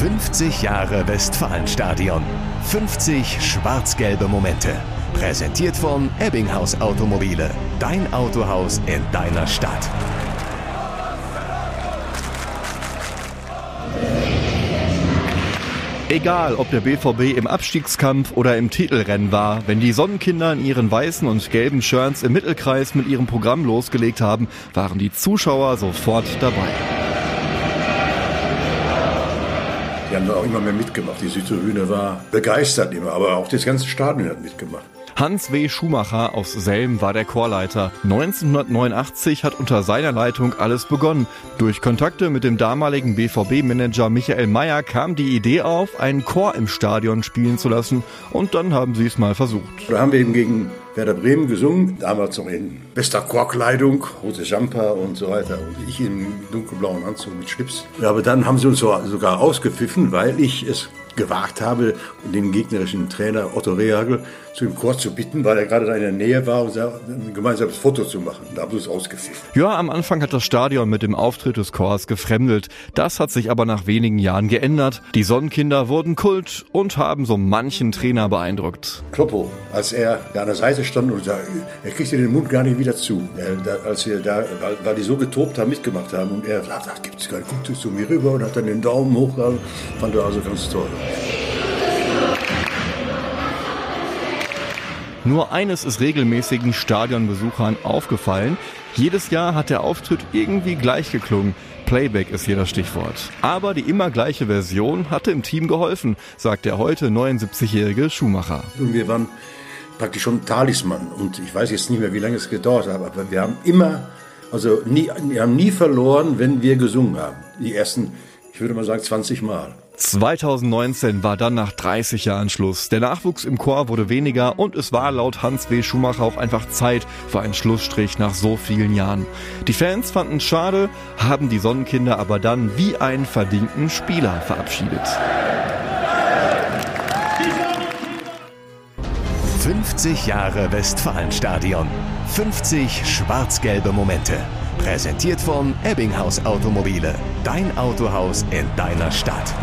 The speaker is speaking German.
50 Jahre Westfalenstadion. 50 schwarz-gelbe Momente. Präsentiert von Ebbinghaus Automobile. Dein Autohaus in deiner Stadt. Egal, ob der BVB im Abstiegskampf oder im Titelrennen war, wenn die Sonnenkinder in ihren weißen und gelben Shirts im Mittelkreis mit ihrem Programm losgelegt haben, waren die Zuschauer sofort dabei. Haben da auch immer mehr mitgemacht. Die Südtribüne war begeistert immer, aber auch das ganze Stadion hat mitgemacht. Hans W. Schumacher aus Selm war der Chorleiter. 1989 hat unter seiner Leitung alles begonnen. Durch Kontakte mit dem damaligen BVB-Manager Michael Mayer kam die Idee auf, einen Chor im Stadion spielen zu lassen und dann haben sie es mal versucht. Da haben wir eben gegen Werder Bremen gesungen, damals noch in bester Chorkleidung, rote Jumper und so weiter und ich im dunkelblauen Anzug mit Schlips. Ja, aber dann haben sie uns sogar ausgepfiffen, weil ich es gewagt habe, den gegnerischen Trainer Otto Rehagel zu dem Chor zu bitten, weil er gerade da in der Nähe war und ein gemeinsames Foto zu machen. Da haben sie uns ausgepfiffen. Ja, am Anfang hat das Stadion mit dem Auftritt des Chors gefremdelt. Das hat sich aber nach wenigen Jahren geändert. Die Sonnenkinder wurden Kult und haben so manchen Trainer beeindruckt. Kloppo, als er da an der Seite stand und sagte, er kriegte den Mund gar nicht wieder zu. Er, da, als wir da, weil, die so getobt haben, mitgemacht haben und er sagte, gibt's gar nicht, guckte zu mir rüber und hat dann den Daumen hochgehalten. Fand er also ganz toll. Nur eines ist regelmäßigen Stadionbesuchern aufgefallen. Jedes Jahr hat der Auftritt irgendwie gleich geklungen. Playback ist hier das Stichwort. Aber die immer gleiche Version hatte im Team geholfen, sagt der heute 79-jährige Schumacher. Wir waren praktisch schon Talisman. Und ich weiß jetzt nicht mehr, wie lange es gedauert hat, aber wir haben immer, also nie, wir haben nie verloren, wenn wir gesungen haben. Die ersten, ich würde mal sagen, 20 Mal. 2019 war dann nach 30 Jahren Schluss. Der Nachwuchs im Chor wurde weniger und es war laut Hans W. Schumacher auch einfach Zeit für einen Schlussstrich nach so vielen Jahren. Die Fans fanden es schade, haben die Sonnenkinder aber dann wie einen verdienten Spieler verabschiedet. 50 Jahre Westfalenstadion. 50 schwarz-gelbe Momente. Präsentiert von Ebbinghaus Automobile. Dein Autohaus in deiner Stadt.